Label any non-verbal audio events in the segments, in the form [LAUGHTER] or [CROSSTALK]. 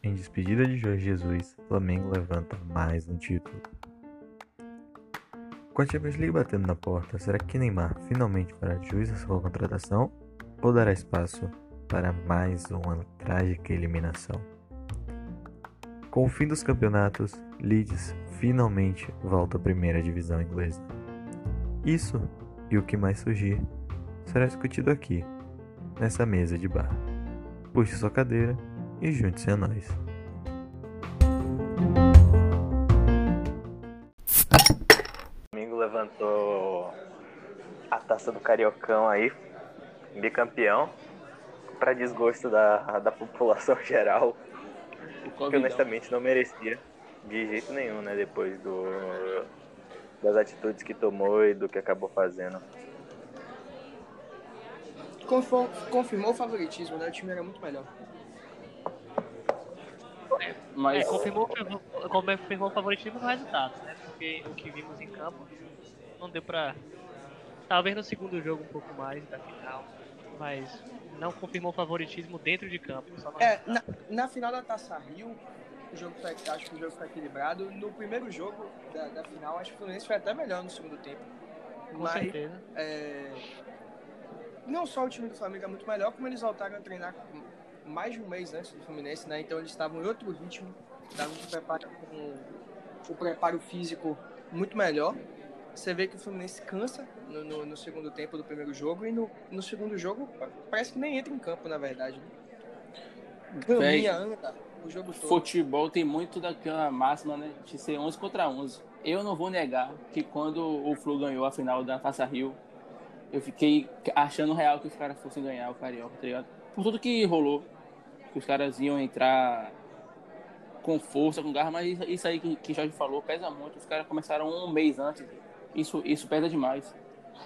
Em despedida de Jorge Jesus, Flamengo levanta mais um título. Com a Champions League batendo na porta, será que Neymar finalmente fará jus à sua contratação ou dará espaço para mais uma trágica eliminação? Com o fim dos campeonatos, Leeds finalmente volta à primeira divisão inglesa. Isso e o que mais surgir será discutido aqui, nessa mesa de bar. Puxe sua cadeira e junte-se a nós. Domingo levantou a taça do Cariocão aí, bicampeão, para desgosto da, da população [LAUGHS] geral, que honestamente não merecia de jeito nenhum, né? Depois do, das atitudes que tomou e do que acabou fazendo. Confirmou o favoritismo, né? O time era muito melhor. Mas... É, confirmou, confirmou o favoritismo no resultado, né? Porque o que vimos em campo não deu pra. Talvez no segundo jogo um pouco mais da final, mas não confirmou o favoritismo dentro de campo. é, na, na, final da Taça Rio, o jogo foi, acho que o jogo foi equilibrado. No primeiro jogo da, da final, acho que o Fluminense foi até melhor no segundo tempo. Com mas, certeza. É, não só o time do Flamengo é muito melhor, como eles voltaram a treinar mais de um mês antes do Fluminense, né? Então eles estavam em outro ritmo, estavam com o preparo físico muito melhor. Você vê que o Fluminense cansa no, no, no, segundo tempo do primeiro jogo e no, no segundo jogo parece que nem entra em campo, na verdade. Né? Caminha, anda, o jogo todo. Futebol tem muito daquela máxima, né? De ser 11 contra 11. Eu não vou negar que quando o Flu ganhou a final da Taça Rio, eu fiquei achando real que os caras fossem ganhar o Carioca, tá ligado? Por tudo que rolou, que os caras iam entrar com força, com garra, mas isso aí que, que Jorge falou pesa muito. Os caras começaram um mês antes. Isso, isso pesa demais.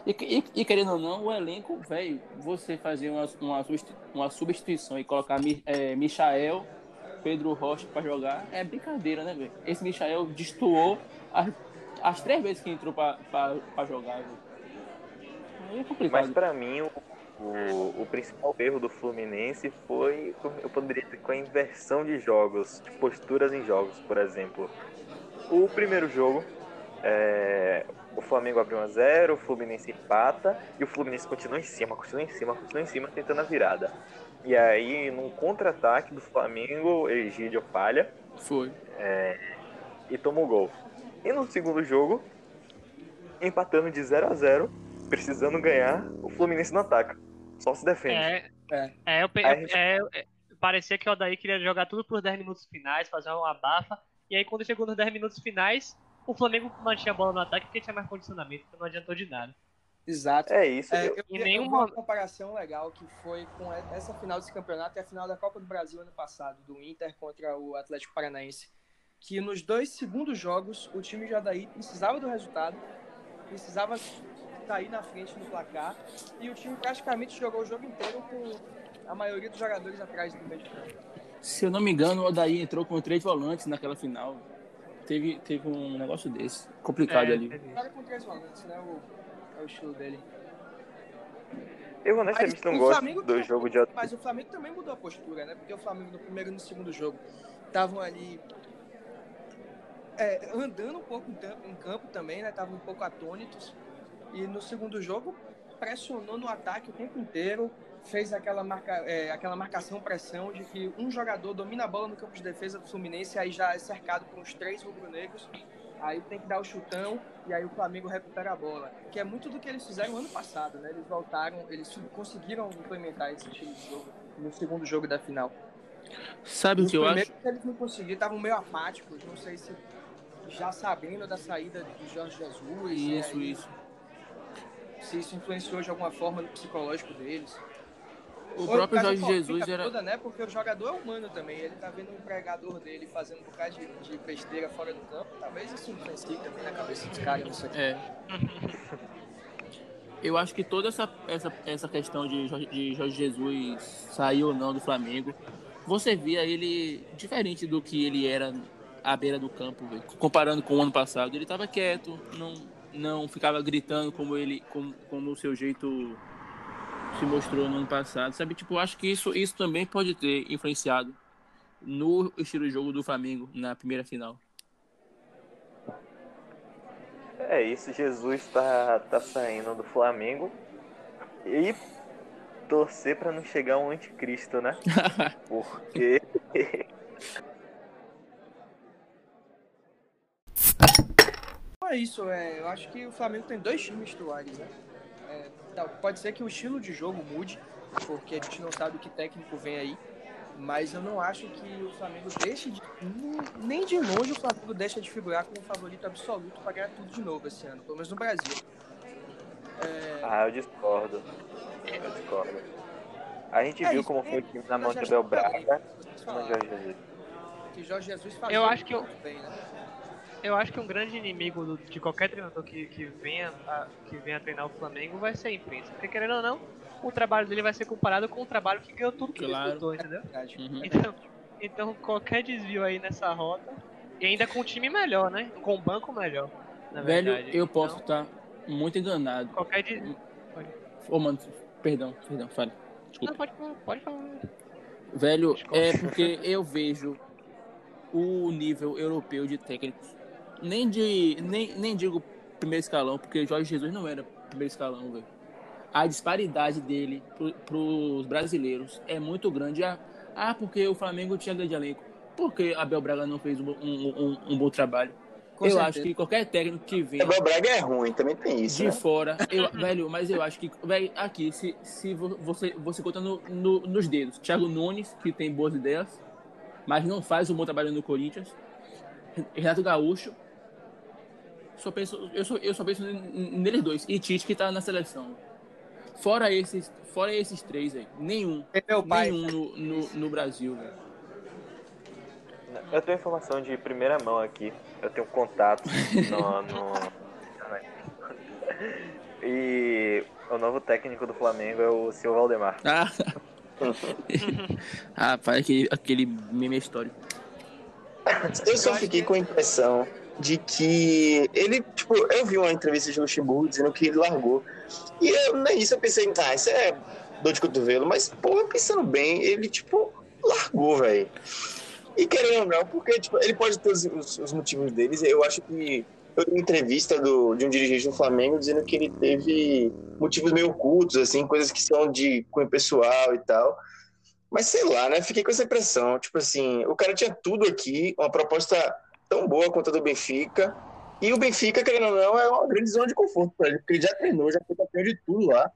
E, e, e querendo ou não, o elenco, velho, você fazer uma, uma, uma substituição e colocar é, Michael, Pedro Rocha para jogar, é brincadeira, né, velho? Esse Michael destoou as, as três vezes que entrou para jogar. É complicado. Mas para mim, o, o, o, principal erro do Fluminense foi, eu poderia dizer, com a inversão de jogos, de posturas em jogos, por exemplo. O primeiro jogo, é, o Flamengo abriu 1 a 0 o Fluminense empata e o Fluminense continua em cima, continua em cima, continua em cima, tentando a virada. E aí, num contra-ataque do Flamengo, Egídio falha. Foi. É, e toma o gol. E no segundo jogo, empatando de 0 a 0 precisando ganhar, o Fluminense não ataca. Só se defende. É, é. é, eu, gente... é, é parecia que o Odaí queria jogar tudo por 10 minutos finais, fazer uma abafa. E aí quando chegou nos 10 minutos finais, o Flamengo mantinha a bola no ataque porque tinha mais condicionamento, então não adiantou de nada. Exato. É isso. É, eu nenhuma... uma comparação legal que foi com essa final desse campeonato e a final da Copa do Brasil ano passado, do Inter contra o Atlético Paranaense. Que nos dois segundos jogos, o time de Adaí precisava do resultado, precisava sair na frente no placar e o time praticamente jogou o jogo inteiro com a maioria dos jogadores atrás do meio de campo. Se eu não me engano, o Odaí entrou com três volantes naquela final. Teve, teve um negócio desse. Complicado é, ali. Cara com três volantes, né? O, é o estilo dele. Eu honestamente não gosto Flamengo, do jogo de Mas o Flamengo também mudou a postura, né? Porque o Flamengo no primeiro e no segundo jogo estavam ali é, andando um pouco em campo também, né? Estavam um pouco atônitos. E no segundo jogo, pressionou no ataque o tempo inteiro, fez aquela, marca, é, aquela marcação-pressão de que um jogador domina a bola no campo de defesa do Fluminense, aí já é cercado por uns três rubro-negros, aí tem que dar o chutão e aí o Flamengo recupera a bola. Que é muito do que eles fizeram ano passado, né? Eles voltaram, eles conseguiram implementar esse estilo de jogo no segundo jogo da final. Sabe o que eu acho? Eles não conseguiram, estavam meio apáticos, não sei se já sabendo da saída de Jorge Jesus. Isso, aí, isso se isso influenciou de alguma forma no psicológico deles. O próprio Jorge Jesus era. Toda, né? Porque o jogador é humano também. Ele tá vendo o empregador dele fazendo um bocado de, de besteira fora do campo. Talvez isso influencie também na cabeça dos caras. Não sei. É. Eu acho que toda essa, essa, essa questão de Jorge, de Jorge Jesus sair ou não do Flamengo, você via ele diferente do que ele era à beira do campo, comparando com o ano passado. Ele estava quieto, não não ficava gritando como ele, como, como o seu jeito se mostrou no ano passado, sabe? Tipo, acho que isso, isso também pode ter influenciado no estilo de jogo do Flamengo na primeira final. É isso, Jesus tá, tá saindo do Flamengo e torcer para não chegar um anticristo, né? [LAUGHS] Porque é isso, é, eu acho que o Flamengo tem dois times titulares, né? É, tá, pode ser que o estilo de jogo mude, porque a gente não sabe o que técnico vem aí, mas eu não acho que o Flamengo deixe de. Nem de longe o Flamengo deixa de figurar como favorito absoluto para ganhar tudo de novo esse ano, pelo menos no Brasil. É... Ah, eu discordo. Eu discordo. A gente é viu isso, como foi o time na mão de Abel Braga no Jorge Jesus. Que Jorge Jesus fazia eu acho que eu... bem, né? Eu acho que um grande inimigo do, de qualquer treinador que, que, venha a, que venha treinar o Flamengo vai ser a imprensa. Porque querendo ou não, o trabalho dele vai ser comparado com o trabalho que ganhou tudo que claro. ele disputou, entendeu? Uhum. Então, então qualquer desvio aí nessa rota, e ainda com um time melhor, né? Com um banco melhor. Velho, verdade. eu posso estar então, tá muito enganado. Qualquer desvio. Ô, oh, mano, perdão, perdão, fale. Desculpa. Não, pode, pode falar. Velho, é porque eu vejo o nível europeu de técnicos. Nem de. Nem, nem digo primeiro escalão, porque Jorge Jesus não era primeiro escalão, velho a disparidade dele para os brasileiros é muito grande. Ah, ah, porque o Flamengo tinha grande elenco. Por que Abel Braga não fez um, um, um, um bom trabalho? Com eu certeza. acho que qualquer técnico que vem. Abel Braga é ruim, também tem isso. De né? fora, [LAUGHS] eu, velho, mas eu acho que. Velho, aqui, se, se você, você conta no, no, nos dedos, Thiago Nunes, que tem boas ideias, mas não faz um bom trabalho no Corinthians. Renato Gaúcho. Só penso, eu, só, eu só penso neles dois. E Tite, que tá na seleção. Fora esses, fora esses três aí, nenhum. É meu pai. Nenhum no, no, no Brasil, velho. Eu tenho informação de primeira mão aqui. Eu tenho contato no, no... [LAUGHS] E o novo técnico do Flamengo é o seu Valdemar. Ah, [LAUGHS] Rapaz, aquele, aquele meme histórico. Eu só fiquei com a impressão de que ele, tipo, eu vi uma entrevista de Luxemburgo dizendo que ele largou. E eu, nem isso eu pensei, tá, isso é dor de cotovelo, mas, pô, pensando bem, ele, tipo, largou, velho. E querendo ou não, porque, tipo, ele pode ter os, os, os motivos deles, eu acho que eu vi uma entrevista do, de um dirigente do Flamengo dizendo que ele teve motivos meio ocultos, assim, coisas que são de cunho pessoal e tal. Mas sei lá, né? Fiquei com essa impressão. Tipo assim, o cara tinha tudo aqui, uma proposta tão boa quanto a do Benfica. E o Benfica, querendo ou não, é uma grande zona de conforto para ele, porque ele já treinou, já foi campeão de tudo lá.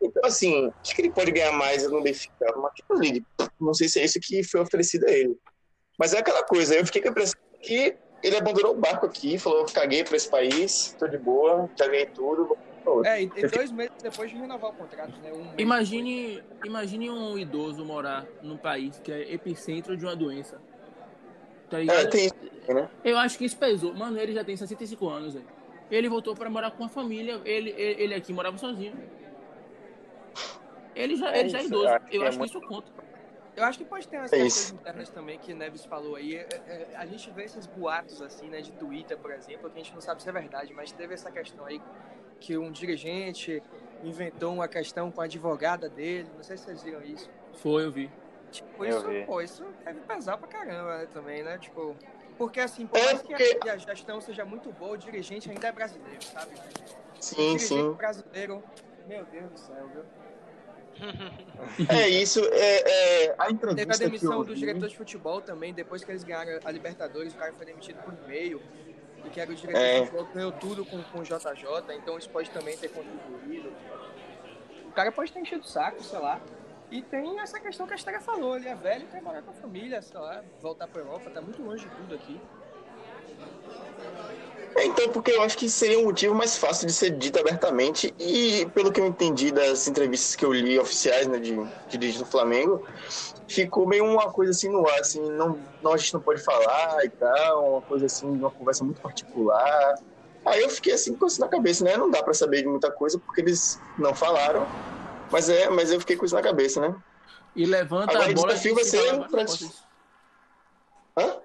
Então, assim, acho que ele pode ganhar mais no Benfica, uma Champions League. Não sei se é isso que foi oferecido a ele. Mas é aquela coisa, eu fiquei com a impressão que ele abandonou o barco aqui, falou: caguei para esse país, tô de boa, já ganhei tudo. É, e dois meses depois de renovar o contrato, né? Um imagine, imagine um idoso morar num país que é epicentro de uma doença Tá ligado? É, tem né? Eu acho que isso pesou. Mano, ele já tem 65 anos, velho. Ele voltou pra morar com a família. Ele, ele, ele aqui morava sozinho. Ele já é, ele já é idoso. Eu acho que, é isso conta. Eu acho que pode ter umas é questões internas também que Neves falou aí. É, é, a gente vê esses boatos assim, né, de Twitter, por exemplo, que a gente não sabe se é verdade, mas teve essa questão aí que um dirigente inventou uma questão com a advogada dele. Não sei se vocês viram isso. Foi, eu vi. Tipo, isso, pô, isso deve pesar pra caramba né, também, né? Tipo, porque assim, por é mais que a gestão seja muito boa, o dirigente ainda é brasileiro, sabe? Sim, sim. brasileiro, meu Deus do céu, viu? [LAUGHS] É isso, é, é a entrevista Teve a demissão do diretor de futebol também, depois que eles ganharam a Libertadores, o cara foi demitido por e-mail, e que era o diretor é. de futebol, ganhou tudo com, com o JJ, então isso pode também ter contribuído. O cara pode ter enchido o saco, sei lá. E tem essa questão que a Esther falou, ele é velho, quer morar com a família, sei lá, voltar para Europa, tá muito longe de tudo aqui. É, então, porque eu acho que seria um motivo mais fácil de ser dito abertamente e pelo que eu entendi das entrevistas que eu li oficiais, né, de, de do Flamengo, ficou meio uma coisa assim no ar, assim, não, não, a gente não pode falar e tal, uma coisa assim, uma conversa muito particular. Aí eu fiquei assim com isso na cabeça, né, não dá para saber de muita coisa porque eles não falaram. Mas é, mas eu fiquei com isso na cabeça, né? E levanta Agora, a bola. O desafio vai ser. Hã?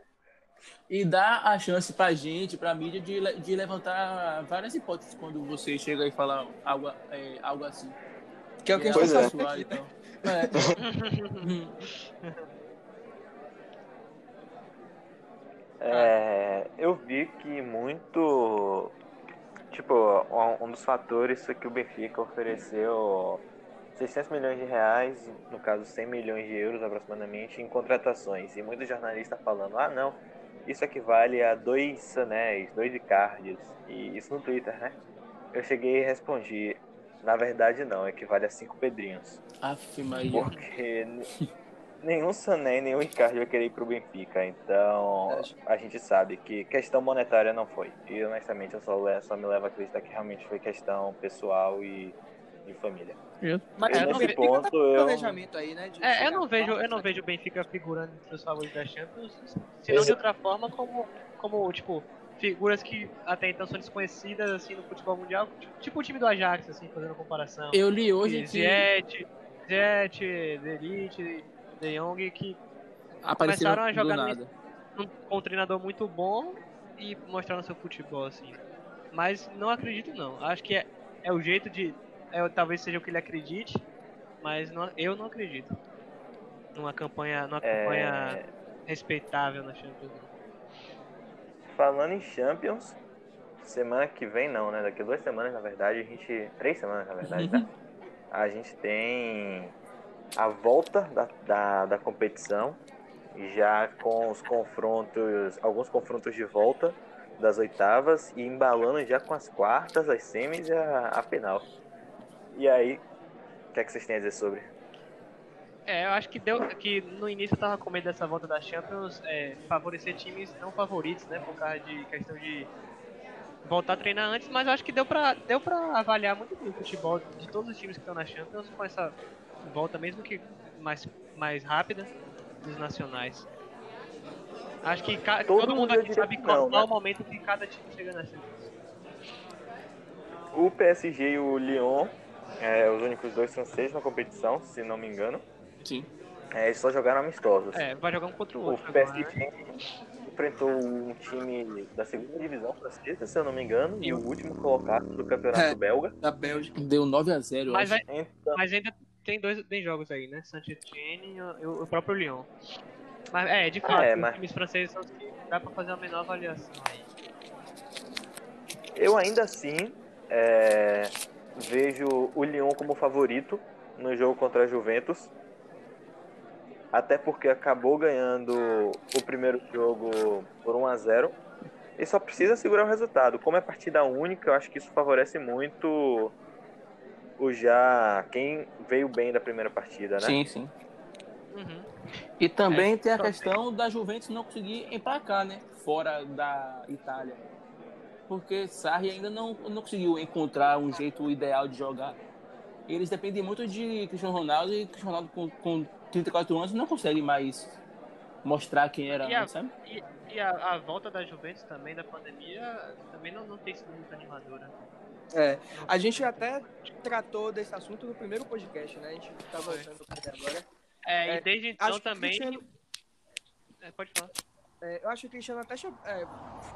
E dá a chance pra gente, pra mídia, de, de levantar várias hipóteses quando você chega e fala algo, é, algo assim. Que é o que a gente tá é. falando aqui, né? É, eu vi que muito. Tipo, um- um dos fatores foi que o Benfica ofereceu 600 milhões de reais, no caso 100 milhões de euros aproximadamente, em contratações. E muitos jornalistas falando: ah, não, isso equivale a dois Sanéis, dois Icardios. E isso no Twitter, né? Eu cheguei e respondi: na verdade, não, equivale a cinco Pedrinhos. Aff, Maria. Porque nenhum Sané nenhum Icardi vai querer ir pro Benfica. Então a gente sabe que questão monetária não foi. E honestamente eu só, só me levo a acreditar que realmente foi questão pessoal e de família. Mas É, nesse ponto, tá eu- planejamento aí, né? de É, eu não vejo, eu não vejo o Benfica figurando entre os favoritos da Champions, se não de outra forma como, como tipo, figuras que até então são desconhecidas assim no futebol mundial, tipo, tipo o time do Ajax, assim, fazendo comparação. Eu li hoje De que Ziyech, Ziyech, Delite, De Jong, que apareceram começaram a jogar nada. um, com um treinador muito bom e mostraram seu futebol, assim. Mas não acredito não. Acho que é, é o jeito de. É, talvez seja o que ele acredite, mas não- eu não acredito. Numa campanha, numa É, campanha respeitável na Champions. League. Falando em Champions, semana que vem não, né? Daqui a duas semanas, na verdade, a gente. Três semanas, na verdade, né? [LAUGHS] A gente tem a volta da, da, da competição, já com os confrontos, alguns confrontos de volta das oitavas e embalando já com as quartas, as semis e a, a final. E aí, o que é que vocês têm a dizer sobre? É, eu acho que deu que no início eu tava com medo dessa volta da Champions é, favorecer times não favoritos, né? Por causa de questão de voltar a treinar antes, mas eu acho que deu pra, deu pra avaliar muito bem o futebol de todos os times que estão na Champions com essa volta, mesmo que mais, mais rápida, dos nacionais. Acho que Todo todo, mundo aqui sabe qual né? o momento que cada time chega na Champions. O PSG e o Lyon, é, os únicos dois franceses na competição, se não me engano, Sim. é, eles só jogaram amistosos. É, vai jogar um contra o O outro. agora, né? PSG enfrentou um time da segunda divisão francesa, se eu não me engano, e o último colocado do campeonato É. belga. Da Bélgica. Deu 9x0, eu Mas, acho. vai- Então, mas ainda tem dois tem jogos aí, né? Saint-Etienne e o, e o próprio Lyon. Mas é, de fato, é, os mas- times franceses são os que dá pra fazer uma menor avaliação aí. eu ainda assim é, vejo o Lyon como favorito no jogo contra a Juventus. Até porque acabou ganhando o primeiro jogo por 1 a 0 e só precisa segurar o resultado. Como é partida única, eu acho que isso favorece muito o já quem veio bem da primeira partida, né? Sim, sim. Uhum. E também É, tem a questão da Juventus não conseguir emplacar, né? Fora da Itália. Porque Sarri ainda não, não conseguiu encontrar um jeito ideal de jogar. Eles dependem muito de Cristiano Ronaldo e Cristiano Ronaldo com, com 34 anos não consegue mais mostrar quem era E a- sabe? E, e a, a volta da Juventus também, da pandemia, também não, não tem sido muito animadora. É, a gente até tratou desse assunto no primeiro podcast, né? A gente tá voltando pra ele agora. É, É, e desde então também. Cristiano- É, pode falar. É, eu acho que o Cristiano até é,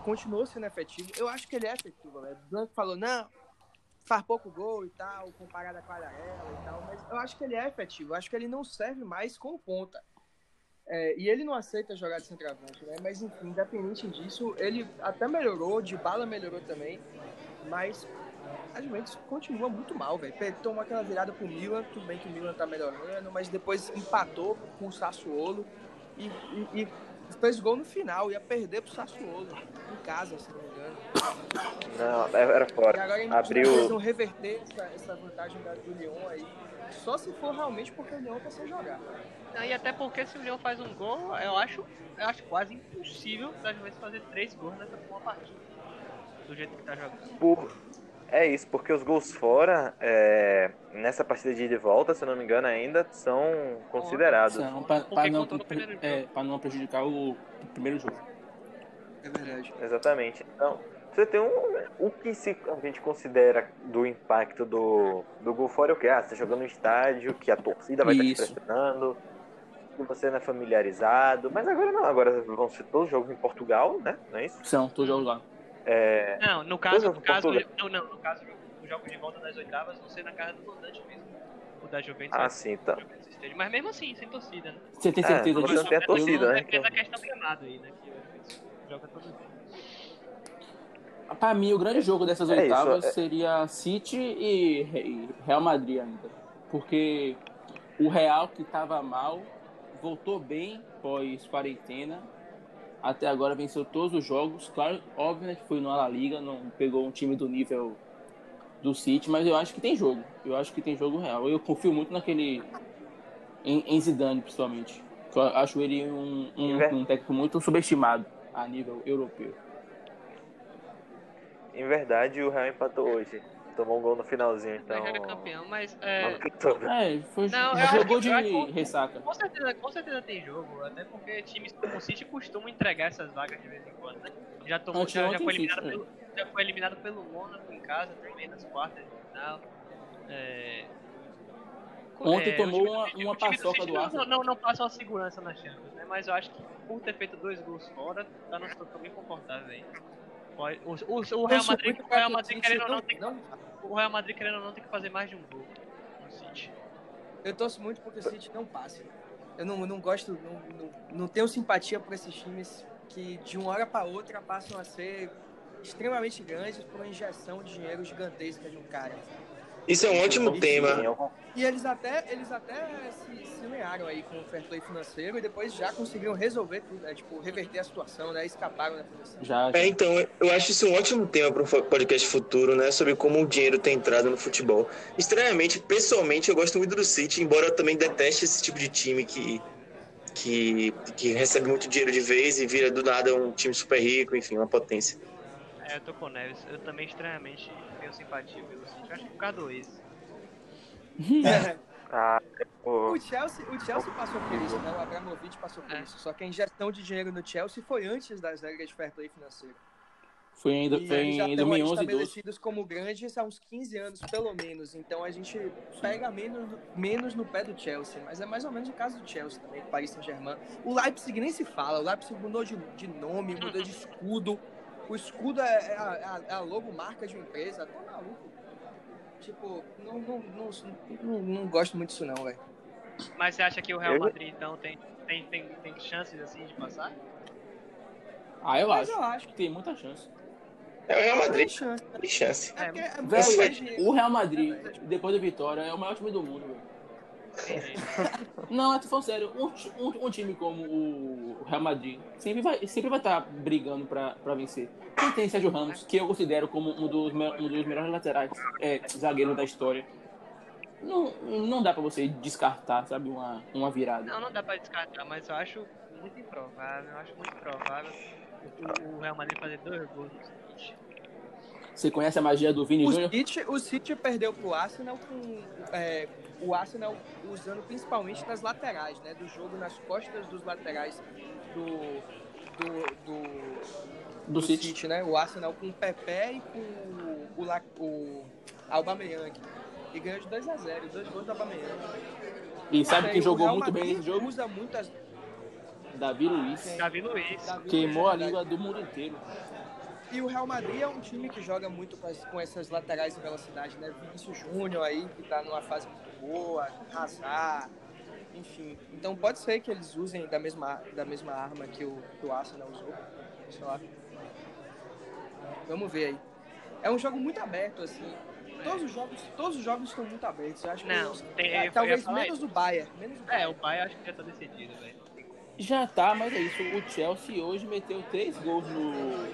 continuou sendo efetivo. Eu acho que ele é efetivo, né? O Blanco falou, não, faz pouco gol e tal, comparado a Quadrarela e tal, mas eu acho que ele é efetivo. Eu acho que ele não serve mais como ponta. É, e ele não aceita jogar de centroavante, né? Mas enfim, independente disso, ele até melhorou, de bala melhorou também, mas a Juventus continua muito mal, velho. Tomou aquela virada pro Milan, tudo bem que o Milan tá melhorando, mas depois empatou com o Sassuolo e- e fez gol no final, ia perder pro Sassuolo, em casa, se não me engano. Não, era E fora. agora eles Abriu. precisam reverter essa, essa vantagem do Lyon aí, só se for realmente porque o Lyon tá sem jogar. Não, E até porque se o Leão faz um gol, eu acho, eu acho quase impossível da Juventus fazer três gols nessa uma partida. Do jeito que tá jogando. Por... É isso, porque os gols fora, é, nessa partida de ida e volta, se eu não me engano, ainda são considerados. São, pra não, é, não prejudicar o primeiro jogo. É verdade. Exatamente. Então, você tem um. O que se, a gente considera do impacto do, do gol fora é o que? Ah, você tá jogando no estádio, que a torcida vai estar te Isso. pressionando, que você não é familiarizado. Mas agora não, agora vão ser todos os jogos em Portugal, né? Não é isso? São, todos jogos lá. É, Não, no caso, no caso, não, não, no caso, o jogo de volta das oitavas vão ser na casa do mandante mesmo. o da Juventus. Ah, sim, tá. Mas mesmo assim, sem torcida, né? Você tem certeza é, disso? Você tem a torcida, né? Tem essa questão gramado aí, né? Que joga todo dia. Para mim, o grande jogo dessas é oitavas isso, é... seria City e Real Madrid ainda. Porque o Real, que estava mal, voltou bem pós-quarentena. Até agora venceu todos os jogos. Claro, óbvio né, que foi no La Liga, não pegou um time do nível do City, mas eu acho que tem jogo. Eu acho que tem jogo real. Eu confio muito naquele. Em, em Zidane, principalmente. Eu acho ele um, um, um técnico muito subestimado a nível europeu. Em verdade, o Real empatou hoje. Tomou um gol no finalzinho, então. Mas era campeão, mas. É, é foi. Não, jogou de acho, ressaca. Com certeza, com certeza tem jogo, até porque times como o City costumam entregar essas vagas de vez em quando, né? Já, tomou, já, já, foi eliminado City, pelo, é. já foi eliminado pelo Mônaco em casa também nas quartas de final. É... Ontem é, tomou uma, do, uma paçoca do, do Arsenal. Não, não, não passa uma segurança na Champions, né? Mas eu acho que por ter feito dois gols fora, tá numa situação bem confortável aí. O, o, o, Real Madrid, o Real Madrid querendo ou não, tem, o Real Madrid querendo ou não tem que fazer mais de um gol no City. Eu torço muito porque o City não passe. Eu não, não gosto, não, não, não tenho simpatia por esses times que de uma hora para outra passam a ser extremamente grandes por uma injeção de dinheiro gigantesca de um cara. Isso é um ótimo tema. E eles até, eles até se, se aí com o fair play financeiro e depois já conseguiram resolver tudo, né? Tipo, reverter a situação, né? Escaparam da punição. Já, já. É, então, eu acho isso um ótimo tema para um podcast futuro, né? Sobre como o dinheiro tem entrado no futebol. Estranhamente, pessoalmente, eu gosto muito do City, embora eu também deteste esse tipo de time que, que, que recebe muito dinheiro de vez e vira do nada um time super rico, enfim, uma potência. É, eu tô com o Neves. Eu também estranhamente tenho simpatia pelo City. Eu acho que por causa do ex. [LAUGHS] ah, o... Chelsea, o Chelsea passou por isso, né? O Abramovich passou por é. isso. Só que a injeção de dinheiro no Chelsea foi antes das regras de fair play financeiro. Foi ainda, foi em 2011 estabelecidos como grandes há uns 15 anos, pelo menos. Então a gente pega menos, menos no pé do Chelsea. Mas é mais ou menos o caso do Chelsea também, do Paris Saint-Germain. O Leipzig nem se fala. O Leipzig mudou de, de nome, mudou de escudo. O escudo é, é, a, é a logomarca de uma empresa. Tô maluco. Tipo, não, não, não, não, não gosto muito disso não, velho. Mas você acha que o Real Madrid, então, tem, tem, tem, tem chances assim de passar? Ah, eu acho. eu acho que tem muita chance. É o Real Madrid. Tem chance. Tem chance. É, é, é, o Real Madrid, depois da vitória, é o maior time do mundo, velho. Não, eu tô falando sério. Um, um, um, time como o Real Madrid sempre vai, sempre vai estar tá brigando pra, pra vencer. Quem tem Sérgio Ramos, que eu considero como um dos, um dos melhores laterais é, zagueiros da história. Não, não dá pra você descartar, sabe, uma, uma virada. Não, não dá pra descartar, mas eu acho muito improvável. Eu acho muito provável o, Real Madrid fazer dois gols Você conhece a magia do Vini Júnior? O City perdeu pro Arsenal com é, o Arsenal usando principalmente nas laterais, né? Do jogo nas costas dos laterais do, do, do, do City. City. né? O Arsenal com o Pepe e com o, o, o Aubameyang. E ganhou de 2 a 0 dois gols do Aubameyang. E sabe quem jogou muito bem nesse jogo? Usa muitas... Davi Luiz. Davi Luiz. Davi Queimou Luiz, a língua do mundo inteiro. E o Real Madrid é um time que joga muito com essas laterais de velocidade, né? Vinícius Júnior aí, que tá numa fase muito boa, Hazard, enfim. Então pode ser que eles usem da mesma, da mesma arma que o, que o Arsenal usou, sei lá. Vamos ver aí. É um jogo muito aberto, assim. Todos os jogos, todos os jogos estão muito abertos. Eu acho não, que tem, é, talvez menos o Bayern. Menos o Bayern. É, o Bayern acho que já tá decidido, velho. Já tá, mas é isso. O Chelsea hoje meteu três gols no,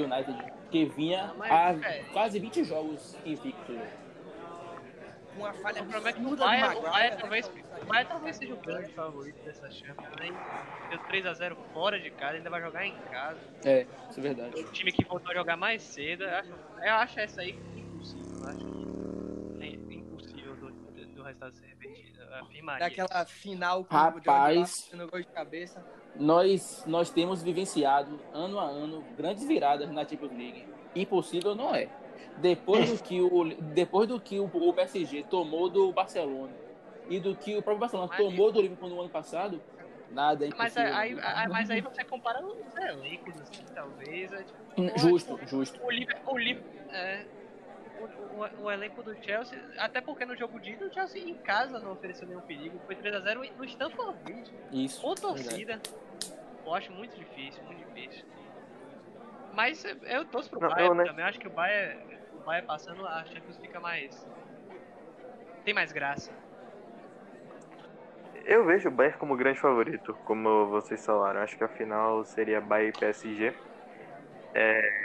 United, que vinha há é. quase 20 jogos invicto. Uma falha o problema é que o Bayern, o Bayern talvez, o talvez seja o grande favorito dessa Champions, né? Deu 3x0 fora de casa, ainda vai jogar em casa. É, isso é verdade. O time que voltou a jogar mais cedo, eu acho, eu acho essa aí impossível. Eu acho que é impossível do, resultado ser repetido. Afirmaria. Daquela final com Rapaz, o no gol de cabeça nós, nós temos vivenciado ano a ano grandes viradas na Champions League. Impossível não é. Depois do que o, depois do que o, o PSG tomou do Barcelona e do que o próprio Barcelona mas, tomou do Liverpool no ano passado, nada é Mas aí, mas aí você compara os elencos, assim, talvez. É, tipo, justo, justo. O Liverpool, o, Liverpool, é, o, o, o, elenco do Chelsea, até porque no jogo de ida o Chelsea em casa não ofereceu nenhum perigo. Foi 3x0 no Stamford Bridge. Isso. Com torcida. Eu acho muito difícil, muito difícil. Mas eu torço pro não, Bayern eu, também. Eu acho que o Bayern, o Bayern passando, a Champions fica mais. Tem mais graça. Eu vejo o Bayern como grande favorito, como vocês falaram. Acho que a final seria Bayern e PSG. É,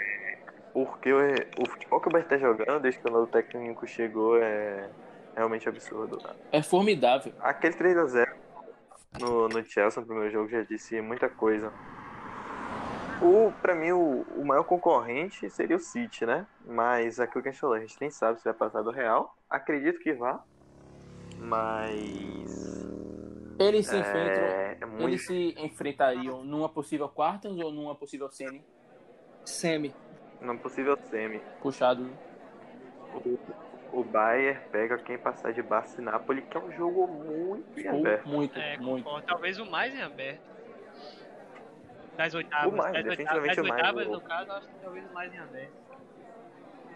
porque o, o futebol que o Bayern está jogando desde que o novo técnico chegou é realmente absurdo. É formidável. Aquele 3x0 no, no Chelsea no primeiro jogo já disse muita coisa. O, pra mim, o, o maior concorrente seria o City, né? Mas aquilo que a gente falou, a gente nem sabe se vai passar do Real. Acredito que vá. Mas. Eles se é, enfrentam. É muito... Eles se enfrentariam numa possível quartas ou numa possível semi? Semi. Numa possível semi. Puxado. O, o Bayern pega quem passar de Barça e Napoli, que é um jogo muito em aberto. Muito, é, muito. Talvez o mais em aberto das oitavas. O mais, das definitivamente oitavas, das oitavas, o mais. no caso, acho que talvez o mais em aberto.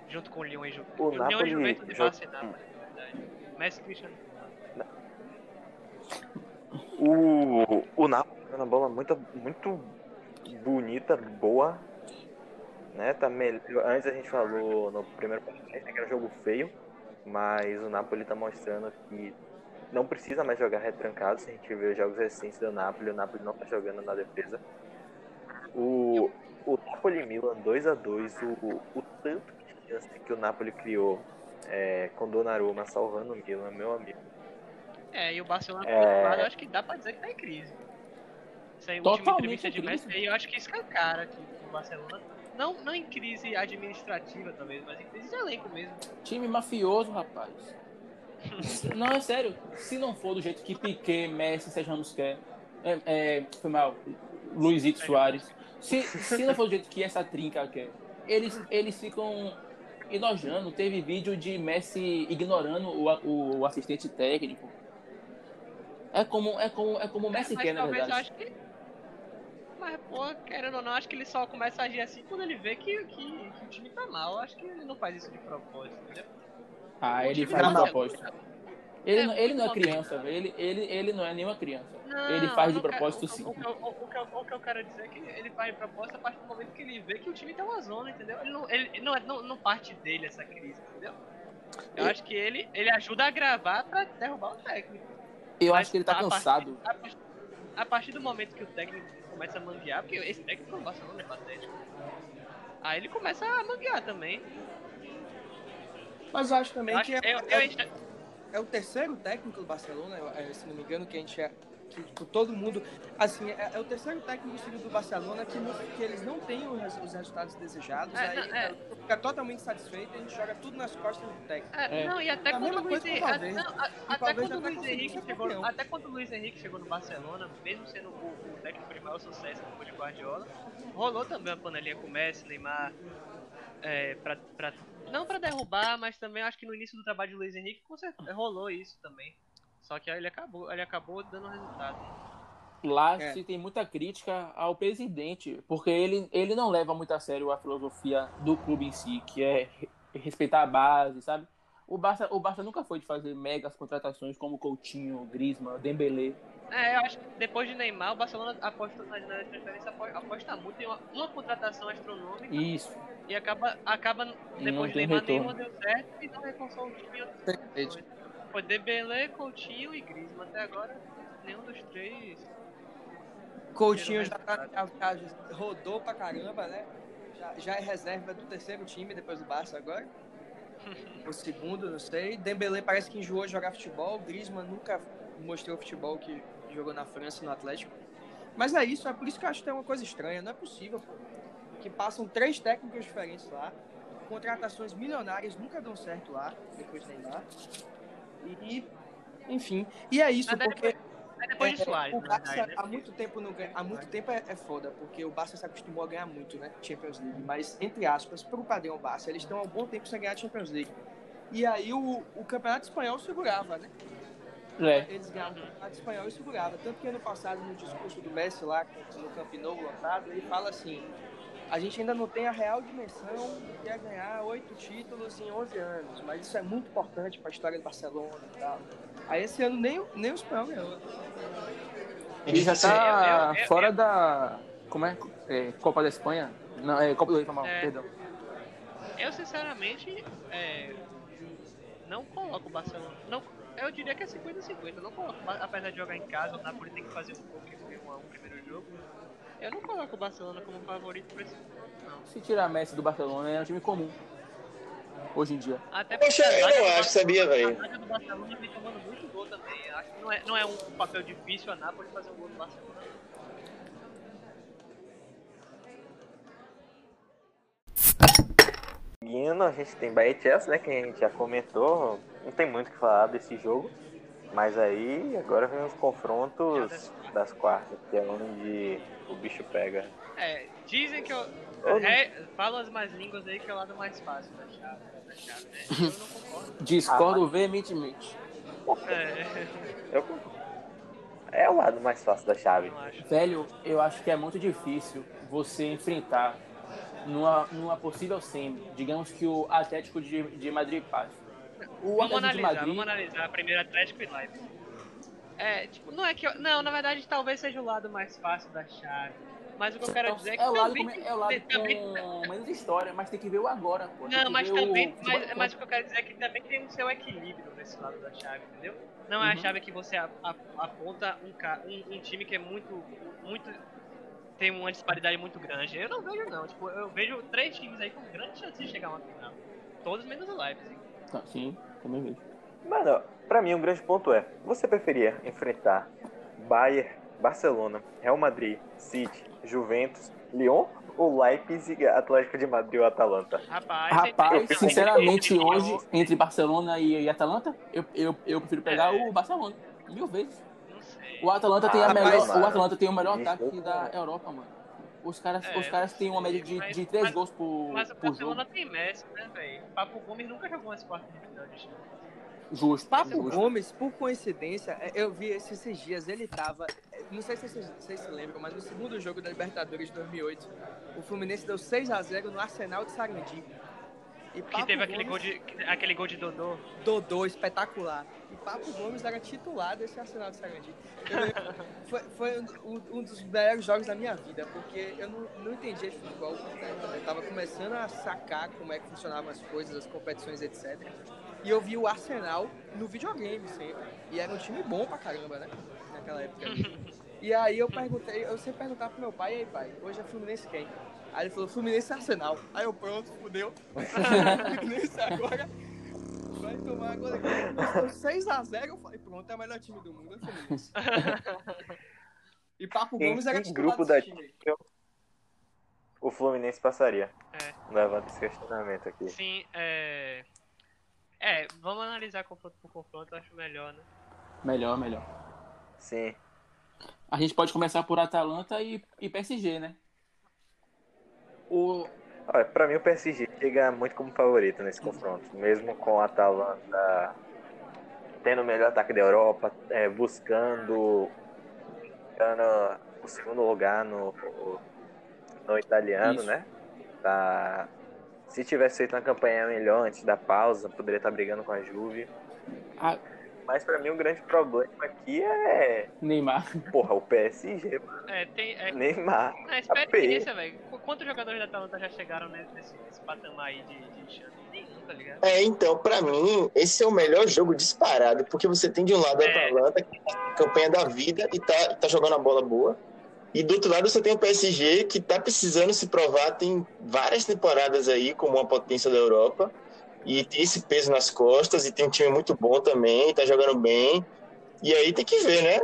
Junto com o Lyon e Juventus. O Lyon e Juventus de Barça e Napoli, verdade. Messi Cristiano. O, o Napoli é uma bola muito, muito bonita, boa. Né? Tá melhor. Antes a gente falou no primeiro podcast que era um jogo feio, mas o Napoli tá mostrando que não precisa mais jogar retrancado. Se a gente vê os jogos recentes do Napoli, o Napoli não tá jogando na defesa. O, o Napoli Milan 2 a 2 o, o tanto de chance que o Napoli criou é, com Donnarumma salvando o Milan, meu amigo. É, e o Barcelona, é... lado, eu acho que dá pra dizer que tá em crise. Isso aí, última entrevista de Messi aí, eu acho que escancara que o Barcelona. Não, não em crise administrativa, talvez, mas em crise de elenco mesmo. Time mafioso, rapaz. [LAUGHS] não, é sério. Se não for do jeito que Piquet, Messi, Sérgio Ramos quer, é, é, foi mal, Luizito Soares. Se, se não for do jeito que essa trinca quer, eles, eles ficam enojando. Teve vídeo de Messi ignorando o, o, o assistente técnico. É como, é como, é como o Messi quer, na verdade. Acho que... Mas, pô, querendo ou não, acho que ele só começa a agir assim quando ele vê que, que, que o time tá mal. Acho que ele não faz isso de propósito, entendeu? Ah, ele faz de propósito. Ele, é, não, ele não é criança, ele, ele, ele não é nenhuma criança. Não, ele faz de propósito sim. O, o, o, o, que eu quero dizer é que ele faz de propósito a partir do momento que ele vê que o time tá uma zona, entendeu? Ele não, ele, não, é, não, não parte dele essa crise, entendeu? Eu acho que ele, ele ajuda a gravar pra derrubar o técnico. Eu Mas acho que ele tá cansado. A partir, a partir, do momento que o técnico começa a manguear, porque esse técnico no Barcelona é patético. Aí ele começa a manguear também. Mas eu acho também eu que acho, é, eu, é, é, o terceiro técnico do Barcelona, se não me engano, que a gente é, que tipo, todo mundo. Assim, é, é, o terceiro técnico seguido do Barcelona que, não, que eles não têm os, os resultados desejados. É, aí não, é. fica totalmente satisfeito e a gente joga tudo nas costas do técnico. É, não, e até é quando o Luiz Henrique. Até quando Luiz Henrique chegou. Até quando o Luiz Henrique chegou no Barcelona, mesmo sendo o, o técnico de maior sucesso como o de Guardiola, rolou também a panelinha com o Messi, Neymar. É, pra, pra, não para derrubar, mas também acho que no início do trabalho de Luiz Henrique rolou isso também. Só que aí ele acabou, ele acabou dando resultado. Lá é. se tem muita crítica ao presidente, porque ele, ele não leva muito a sério a filosofia do clube em si, que é respeitar a base, sabe? O Barça, o Barça nunca foi de fazer megas contratações como Coutinho, Griezmann, Dembélé. É, eu acho que depois de Neymar, o Barcelona aposta na, transferência, aposta muito em uma, uma, contratação astronômica. Isso. E acaba, acaba depois de Neymar, nenhuma deu certo e não reforçou o time. Foi Dembélé, Coutinho e Griezmann. Até agora, nenhum dos três. Coutinho já, tá, já, já, rodou pra caramba, né? Já, já é reserva do terceiro time depois do Barça agora. [LAUGHS] o segundo, não sei. Dembélé parece que enjoou jogar futebol. Griezmann nunca mostrou o futebol que jogou na França no Atlético. Mas é isso, é por isso que eu acho que tem uma coisa estranha. Não é possível, pô, que passam três técnicos diferentes lá. Contratações milionárias nunca dão certo lá, depois de Neymar. E, enfim. E é isso, Mas porque. Depois, de Suárez, é, o Barça há muito tempo não ganha, há muito tempo é, é, foda, porque o Barça se acostumou a ganhar muito, né? Champions League. Mas, entre aspas, para o padrão Barça, eles estão há um bom tempo sem ganhar Champions League. E aí o, o Campeonato Espanhol segurava, né? É. Eles ganhavam o Campeonato Espanhol e segurava. Tanto que ano passado, no discurso do Messi lá, no Camp Nou lotado, ele fala assim: a gente ainda não tem a real dimensão do que é ganhar oito títulos em 11 anos, mas isso é muito importante para a história do Barcelona e tal. Aí esse ano nem, nem o espanhol ganhou. Ele já tá fora da. Como é? é? Copa da Espanha? Não, é Copa do Rei, mal, é. perdão. Eu sinceramente é, não coloco o Barcelona. Não, eu diria que é 50-50. Não coloco, apesar de jogar em casa, o Napoli tem que fazer um pouco foi um primeiro jogo. Eu não coloco o Barcelona como favorito para esse não. Se tirar Messi do Barcelona, é um time comum. Hoje em dia. Até Poxa, eu não acho, sabia, velho. A do Barcelona vem tomando muito gol também. Acho que não é, não é um papel difícil a Napoli fazer um gol do Barcelona. Seguindo, a gente tem Bahia Chelsea, né, que a gente já comentou. Não tem muito o que falar desse jogo. Mas aí, agora vem os confrontos das quartas, que é onde o bicho pega. É, dizem que eu. É, falam as mais línguas aí que é o lado mais fácil da chave, da chave né? Eu não concordo. [LAUGHS] Discordo ah, veementemente. É. Eu, é o lado mais fácil da chave. Velho, eu acho que é muito difícil você enfrentar numa, numa possível semi, digamos que o Atlético de, de Madrid passe. O vamos analisar, Madrid... vamos analisar primeiro Atlético e Leipzig. É, tipo, não é que eu, não, na verdade talvez seja o lado mais fácil da chave. Mas o que eu quero dizer é que é o lado, também, com, é o lado também, com menos história, mas tem que ver o agora, pô. Não, mas também, o... mas, mas, o que eu quero dizer é que também tem o seu equilíbrio nesse lado da chave, entendeu? Não é uhum. a chave que você aponta um, um, um time que é muito, muito tem uma disparidade muito grande. Eu não vejo não, tipo, eu vejo três times aí com grande chance de chegar a uma final. Todos menos o Leipzig. Tá, sim, também vejo. Mano, pra mim um grande ponto é, você preferia enfrentar Bayern, Barcelona, Real Madrid, City, Juventus, Lyon ou Leipzig, Atlético de Madrid ou Atalanta? Rapaz, Rapaz sinceramente, hoje, entre Barcelona e, Atalanta, eu, eu, eu prefiro pegar é. o Barcelona, mil vezes. O Atalanta ah, tem a ah, melhor, o Atalanta tem o melhor ataque da Europa, mano. Os caras, é, os caras têm uma média de, de 3 gols por, mas por jogo. Mas o Barcelona tem Messi, né, velho? Papo Gomes nunca jogou umas quartas de final de Justo. Papo justo. Gomes, por coincidência, é, eu vi esses, esses dias, ele tava. Não sei se vocês, vocês se lembram, mas no segundo jogo da Libertadores de 2008, o Fluminense deu 6x0 no Arsenal de Sarandi. E que teve aquele, gol de, aquele gol de Dodô. Dodô, espetacular. E Papo Gomes era titular desse Arsenal de Sarandi. foi, foi um, um, dos melhores jogos da minha vida, porque eu não, não entendia de futebol. Né? Eu estava começando a sacar como é que funcionavam as coisas, as competições, etc. E eu vi o Arsenal no videogame sempre. E era um time bom pra caramba, né? Naquela época. [LAUGHS] e aí eu perguntei, eu sempre perguntava pro meu pai, e aí pai, hoje é Fluminense quem? Aí ele falou, Fluminense e Arsenal. Aí eu, pronto, fudeu. [LAUGHS] Fluminense agora vai tomar agora 6x0. Eu falei, pronto, é o melhor time do mundo, é Fluminense. e Papo Gomes era titular grupo da time. O Fluminense passaria. É. Levando esse questionamento aqui. Sim, é... É, vamos analisar confronto por confronto, eu acho melhor, né? Melhor, melhor. Sim. A gente pode começar por Atalanta e, e PSG, né? O... Olha, pra mim o PSG chega muito como favorito nesse confronto. Mesmo com a Atalanta tendo o melhor ataque da Europa, é, buscando, buscando o segundo lugar no, no italiano, Isso. né? Tá se tivesse feito uma campanha melhor antes da pausa, poderia estar brigando com a Juve. Ah. Mas para mim o grande problema aqui é. Neymar. Porra, o PSG, mano. É, tem. É... Neymar. É experiência, velho. Quantos jogadores da Atalanta já chegaram nesse, nesse patamar aí de, de chance? Nenhum, tá ligado? É, então, pra mim, esse é o melhor jogo disparado, porque você tem de um lado a é. Atalanta, que a campanha da vida e tá, tá jogando a bola boa. E do outro lado você tem o PSG que está precisando se provar, tem várias temporadas aí como uma potência da Europa e tem esse peso nas costas e tem um time muito bom também, está jogando bem. E aí tem que ver, né?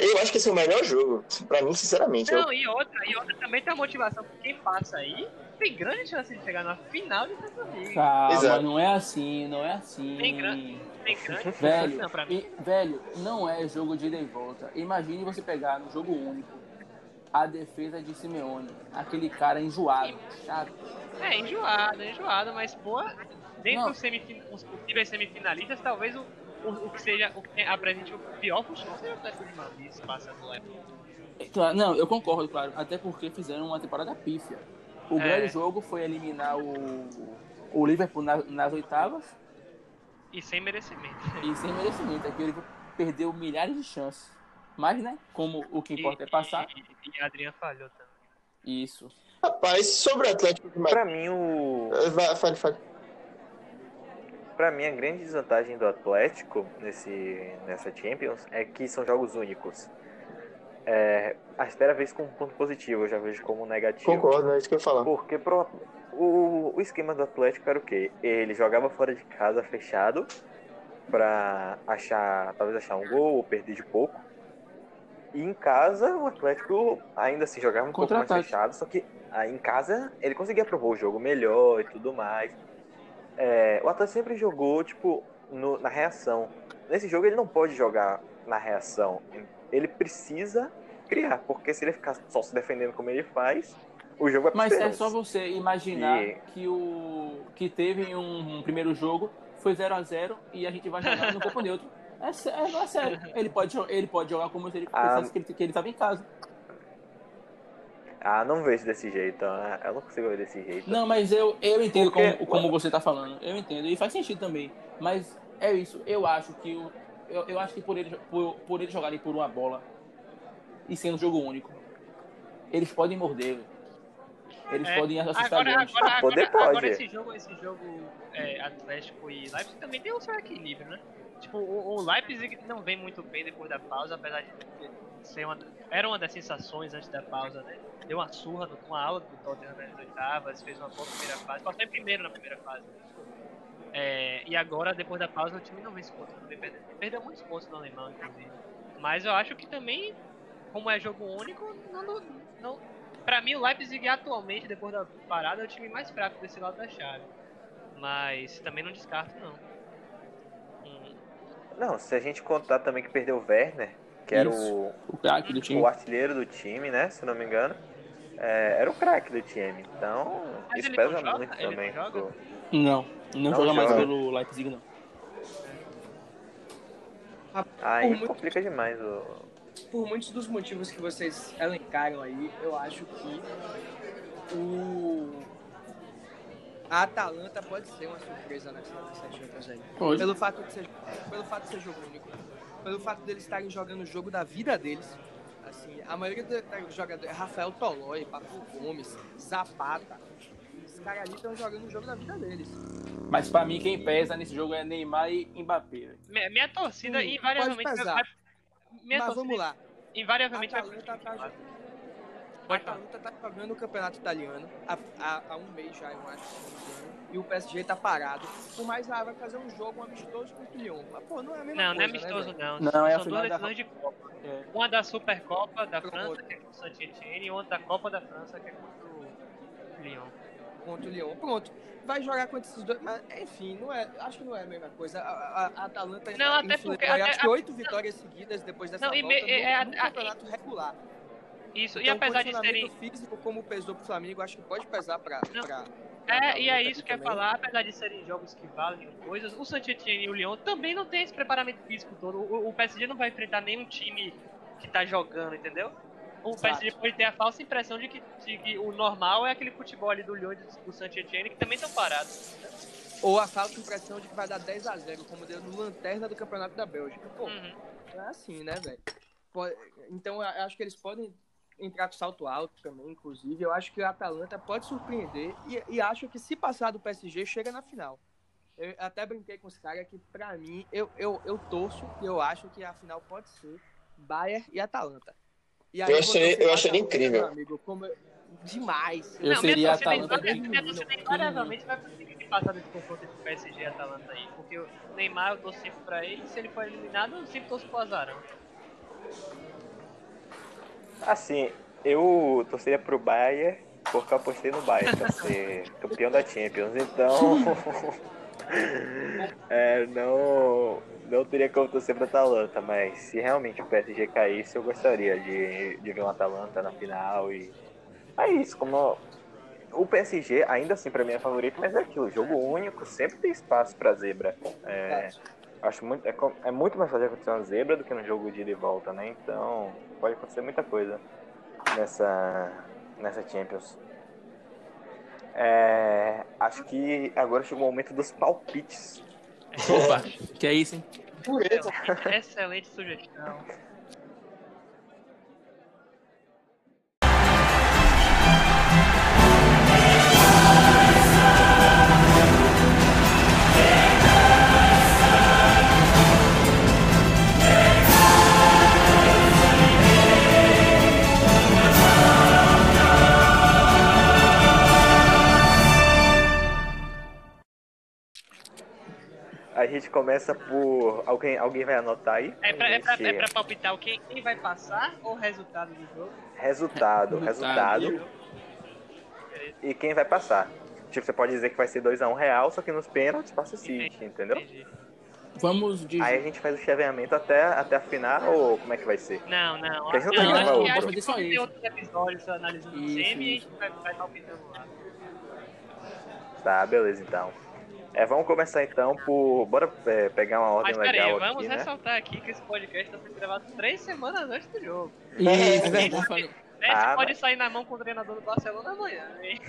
Eu acho que esse é o melhor jogo, para mim, sinceramente. Não, eu... e outra, e outra também tem a motivação, porque quem passa aí tem grande chance de chegar na final de Champions League. Calma, Exato. não é assim, não é assim. Tem, grande, tem grande velho, não, pra mim. E, velho, não é jogo de ida e volta. Imagine você pegar no jogo único a defesa de Simeone. Aquele cara enjoado, chato. É, enjoado, enjoado, mas, pô, dentro dos semifin possíveis semifinalistas, talvez o, o, o, que seja, o que apresente o pior futebol seja o Atlético de Madrid, se passa do Claro, não, eu concordo, claro. Até porque fizeram uma temporada pífia. O é. grande jogo foi eliminar o, o Liverpool nas, nas oitavas. E sem merecimento. E sem merecimento. Aqui o Liverpool perdeu milhares de chances. Mas, né? Como o que importa e, é passar. E, e, e Adriano falhou também. Isso. Rapaz, sobre o Atlético. Pra mim, o. Vai, fale, fale. Pra mim, a grande desvantagem do Atlético nesse, nessa Champions é que são jogos únicos. É, a espera vez como um ponto positivo, eu já vejo como negativo. Concordo, é isso que eu ia falar. Porque pro, o, o esquema do Atlético era o quê? Ele jogava fora de casa fechado para achar, talvez achar um gol ou perder de pouco. E em casa o Atlético ainda assim jogava um pouco mais fechado, só que aí em casa ele conseguia provar o jogo melhor e tudo mais. É, o Atlético sempre jogou tipo no, na reação. Nesse jogo ele não pode jogar na reação. Ele precisa criar, porque se ele ficar só se defendendo como ele faz, o jogo é Mas é só você imaginar e... que o que teve um, um primeiro jogo foi 0 a 0 e a gente vai jogar no [LAUGHS] campo neutro. É, é, não é sério. Ele pode, ele pode jogar como se ele ah, pensasse que ele, que ele tava em casa. Ah, não vejo desse jeito. Né? Eu não consigo ver desse jeito. Não, mas eu, eu entendo Porque... como, como você tá falando. Eu entendo. E faz sentido também. Mas é isso. Eu acho que o, eu, eu acho que por ele, por, por ele jogarem por uma bola e sendo um jogo único, eles podem morder. Eles é, podem assustar agora, agora, agora, poder agora, pode. Agora esse jogo, esse jogo é, Atlético e Leipzig também tem o seu equilíbrio, né? Tipo, o, o Leipzig não vem muito bem depois da pausa, apesar de ser uma, era uma das sensações antes da pausa, né? Deu uma surra com a aula do Tottenham nas oitavas, fez uma boa primeira fase, passou em primeiro na primeira fase. É, e agora, depois da pausa, o time não vence pontos. Perdeu, perdeu muitos pontos no alemão, inclusive. Mas eu acho que também, como é jogo único, não, não, não pra mim o Leipzig atualmente, depois da parada, é o time mais fraco desse lado da chave. Mas também não descarto, não. Não, se a gente contar também que perdeu o Werner, que era o, o, craque do time. o artilheiro do time, né? Se não me engano. É, era o craque do time. Então, Mas isso pesa muito também. Não, não, não, joga, joga mais pelo Leipzig, não. Aí muito... complica demais o. Por muitos dos motivos que vocês elencaram aí, eu acho que o. A Atalanta pode ser uma surpresa nessa, nessa Champions aí. Pode. Pelo fato, de ser, pelo fato de ser jogo único. Pelo fato deles estarem jogando o jogo da vida deles. Assim, a maioria dos jogadores é Rafael Tolói, Papo Gomes, Zapata caras ali estão jogando o jogo da vida deles. Mas pra mim, quem pesa nesse jogo é Neymar e Mbappé. Minha, minha torcida, Sim, invariavelmente. Minha Mas torcida, vamos lá. Invariavelmente vai. Tá, tá, a Atalanta tá jogando o campeonato italiano há, há, há, um mês já, eu acho. E o PSG tá parado. Por mais ah, vai fazer um jogo um amistoso com o Lyon. Mas, pô, não é a mesma não, coisa. Não, não é amistoso, né, não. Não, é São duas decisões da... de Copa. É. Uma da Supercopa da França, que é com o Saint-Etienne, e outra da Copa da França, que é contra o Lyon contra o Lyon. Pronto. Vai jogar contra esses dois. Mas, enfim, não é, acho que não é a mesma coisa. A, a, a Atalanta não, até porque, até, acho que oito vitórias seguidas depois dessa não, volta é, é, no, no campeonato regular. Isso, então, e apesar de serem. físico, como pesou pro Flamengo, acho que pode pesar pra. pra é, e é isso que eu ia falar, apesar de serem jogos que valem coisas, o saint e o Lyon também não tem esse preparamento físico todo. O, o PSG não vai enfrentar nenhum time que tá jogando, entendeu? o PSG pode ter a falsa impressão de que, de que, o normal é aquele futebol ali do Lyon e do Saint-Etienne que também estão parados. Ou a falsa impressão de que vai dar 10 a 0 como deu no Lanterna do Campeonato da Bélgica. Pô, uhum. é assim, né, velho? Então, eu acho que eles podem entrar com salto alto também, inclusive. Eu acho que a Atalanta pode surpreender e, e acho que se passar do PSG, chega na final. Eu até brinquei com os caras que, pra mim, eu, eu, eu torço e eu acho que a final pode ser Bayern e Atalanta. E aí, eu achei, eu achei incrível. Amigo, como... Demais. Eu não, seria a Atalanta. Minha torcida invariavelmente vai conseguir passar desse confronto entre PSG e Atalanta aí. Porque o Neymar eu torço sempre pra ele. Se ele for eliminado, eu sempre torço pro Azarão. Assim, eu torceria pro Bayern porque eu apostei no Bayern pra ser campeão da Champions. Então. [LAUGHS] é, não não teria como torcer pra Atalanta, mas se realmente o PSG caísse, eu gostaria de, de ver um Atalanta na final e. É isso, como. O PSG, ainda assim, pra mim é favorito, mas é aquilo, jogo único, sempre tem espaço pra zebra. É, acho muito, é, é, muito mais fácil acontecer uma zebra do que no jogo de ida e volta, né? Então, pode acontecer muita coisa nessa, nessa Champions. É, acho que agora chegou o momento dos palpites. Opa, [LAUGHS] que é isso, hein? Pureza. Excelente sugestão. A gente começa por. Alguém, alguém vai anotar aí? É pra, é pra, é pra palpitar o quem, quem vai passar ou o resultado do jogo? Resultado, Resultado. resultado. E quem vai passar. Tipo, você pode dizer que vai ser 2x1 um real, só que nos pênaltis passa o City, entendeu? Entendi. Vamos de. Aí a gente faz o chaveamento até, até a final ou como é que vai ser? Não, não. Porque a gente não não, acho que, acho que tem outros episódios analisando o semi e a gente vai, vai palpitando lá. Tá, beleza então. É, vamos começar então por. Bora é, pegar uma ordem Mas legal vamos aqui, né? ressaltar aqui que esse podcast está sendo gravado três semanas antes do jogo. Isso, É verdade. Né? Ah, pode mas- sair na mão com o treinador do Barcelona amanhã, hein?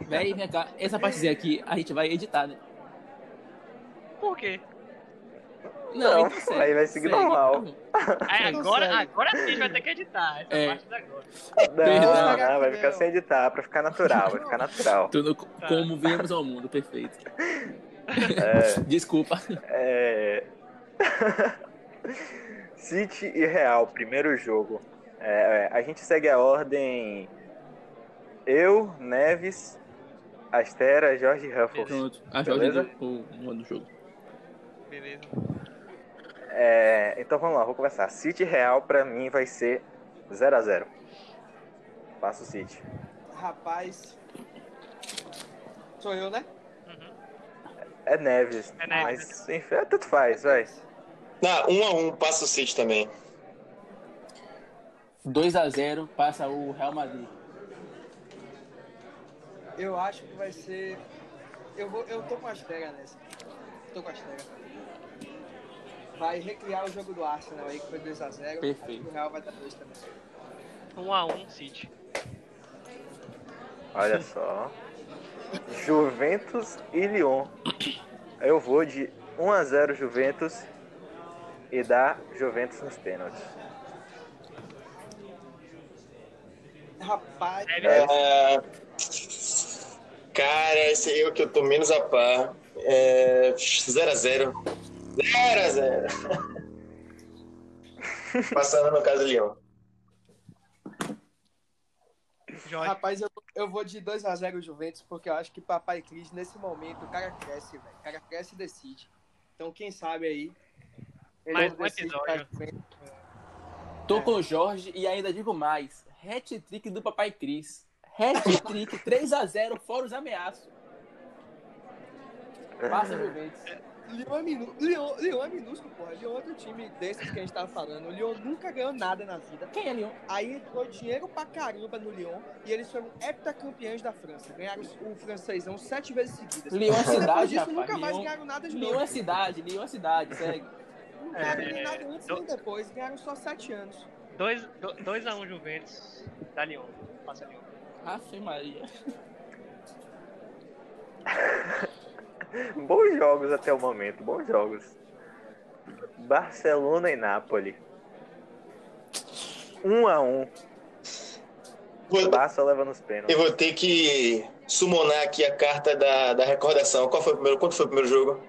Véi, vem cá. Essa partezinha aqui a gente vai editar, né? Por quê? Não, então segue, aí vai seguir segue. normal. Aí Não agora, agora sim a gente vai ter que editar essa É. parte da agora. Não, Verdade. não, vai ficar sem editar, pra ficar natural, vai ficar natural. Tudo como viemos ao mundo, perfeito. É, [LAUGHS] Desculpa. é... [LAUGHS] City e Real, primeiro jogo. É, a gente segue a ordem. Eu, Neves, Astera, Jorge Ruffles. Pronto. A Jorge Beleza? deu o nome do jogo. Beleza. É, então vamos lá, vou começar. City Real pra mim vai ser 0x0. Passa o City. Rapaz. Sou eu, né? Uhum. É Neves, É Neves. mas enfim, é, tanto faz, vai. Não, um a um passa o City também. 2x0 passa o Real Madrid. Eu acho que vai ser. Eu, vou, eu tô com a Astera nessa. Tô com a Astera. Vai recriar o jogo do Arsenal aí, que foi 2x0. Perfeito. O Real vai dar 2 também. 1 a 1 City. Olha só. Juventus e Lyon. Eu vou de 1x0 Juventus e dá Juventus nos pênaltis. Rapaz, É, É, Cara, esse aí é o que eu tô menos a par. É... 0x0. 0x0. Passando no caso do Leão. Jorge. rapaz eu, eu vou de 2x0 Juventus, porque eu acho que Papai Cris, nesse momento, o cara cresce, velho. O cara cresce e decide. Então, quem sabe aí. Mais um episódio. Tô com o Jorge e ainda digo mais. Hat-trick do Papai Cris. Hat-trick [LAUGHS] 3x0 fora os ameaços. Passa o Juventus. Lyon é, minu... Lyon, Lyon é minúsculo, porra. Lyon é outro time desses que a gente tava falando. O Lyon nunca ganhou nada na vida. Quem é Leon? Aí entrou dinheiro pra caramba no Lyon e eles foram heptacampeões da França. Ganharam o francesão sete vezes seguidas. Lyon é depois cidade, disso, rapaz. nunca mais Lyon, ganharam nada de Lyon novo. é cidade, Lyon é cidade, segue. [LAUGHS] Não ganharam É, nada antes do- nem depois. Ganharam só sete anos. 2 a 1 Juventus da Lyon. Passa Lyon. Afe Maria. [LAUGHS] [LAUGHS] Bons jogos até o momento, bons jogos. Barcelona e Napoli. 1x1. Vou- Barça leva nos Eu pênaltis. vou ter que summonar aqui a carta da, da recordação. Qual foi o primeiro? Quanto foi o primeiro jogo?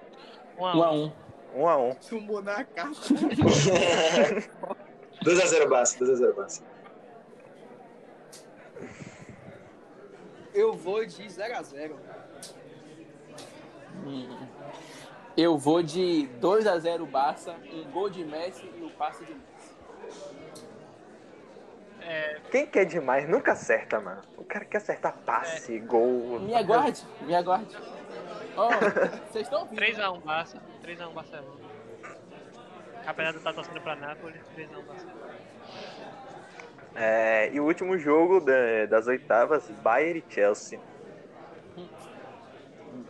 1 a 1 1x1. 1x1. Sumou na carta. [LAUGHS] 2x0 Barça, 2x0 Barça. Eu vou de 0x0. Hum. Eu vou de 2x0 Barça, um gol de Messi e o passe de Messi. Quem quer demais nunca acerta, mano. O cara quer acertar passe, gol. Me aguarde, me aguarde. Ó, vocês estão ouvindo? 3x1 Barça. 3x1 Barcelona. Eu estar torcendo pra Nápoles, 3x1 Barcelona. É, e o último jogo da- das oitavas, Bayern e Chelsea.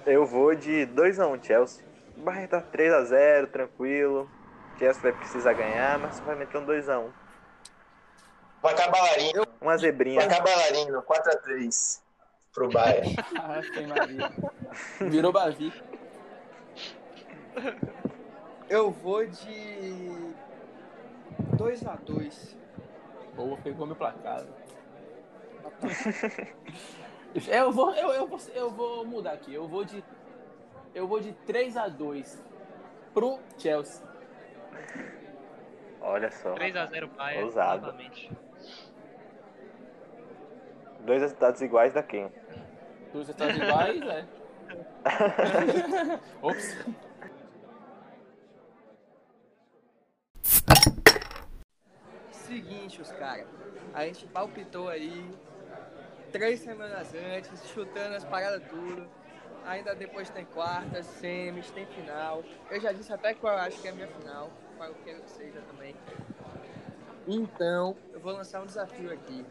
Eu vou de 2x1 Chelsea. O Bayern tá 3x0, tranquilo. Chelsea vai precisar ganhar, mas vai meter um 2x1. Placar bailarino. Uma zebrinha. Placar bailarino, 4x3. pro Bayern. [LAUGHS] ah, Virou Bavi. Eu vou de 2x2. Boa, pegou meu placar. [LAUGHS] eu, vou, eu, eu, vou, eu vou mudar aqui. Eu vou de. Eu vou de 3x2 pro Chelsea. Olha só. 3x0 Bayern. Ousado. Novamente. Dois resultados iguais da quem? Dois resultados iguais, é. [LAUGHS] Ops. Seguinte, os caras. A gente palpitou aí três semanas antes, chutando as paradas tudo. Ainda depois tem quartas, semis, tem final. Eu já disse até qual eu acho que é a minha final, qual eu quero que seja também. Então, eu vou lançar um desafio aqui.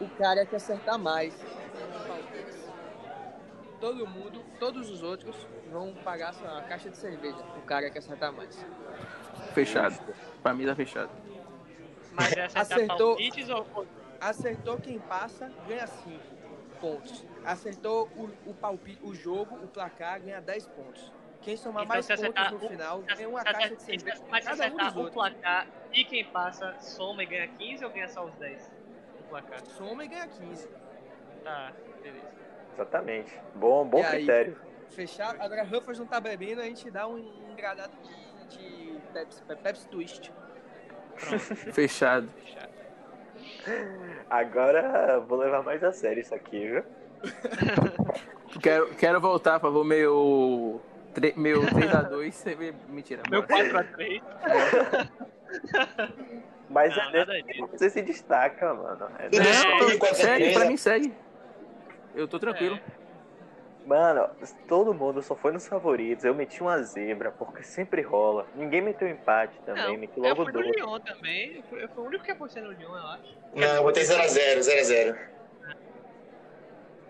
O cara que acertar mais todo mundo, todos os outros vão pagar uma caixa de cerveja. O cara que acertar mais. Fechado. Pra mim tá fechado. Mas é acertou, ou... acertou quem passa, ganha 5 pontos. Acertou o, o palpite, o jogo, o placar, ganha 10 pontos. Quem somar então, mais pontos no final ganha uma caixa de cerveja. Mas se acertar um o placar e quem passa, soma e ganha 15 ou ganha só os 10? O placar. Soma e ganha 15. Tá, beleza. Exatamente. Bom, bom critério. Aí, fechar. Agora, Ruffles não tá bebendo, a gente dá um engradado de, de Pepsi, Pepsi Twist. [LAUGHS] Fechado. Agora vou levar mais a sério isso aqui, viu? [LAUGHS] quero, quero voltar, por favor, meu. meu 3x2. Mentira. Meu 4x3. [LAUGHS] Mas não, é você se destaca, mano. É não, segue, pra mim segue. Eu tô tranquilo. É. Mano, todo mundo só foi nos favoritos. Eu meti uma zebra, porque sempre rola. Ninguém meteu empate também, não, meti logo dois. Eu fui no Lyon também. Eu fui, o único que apostei no Lyon, eu acho. Não, eu botei 0x0, 0x0.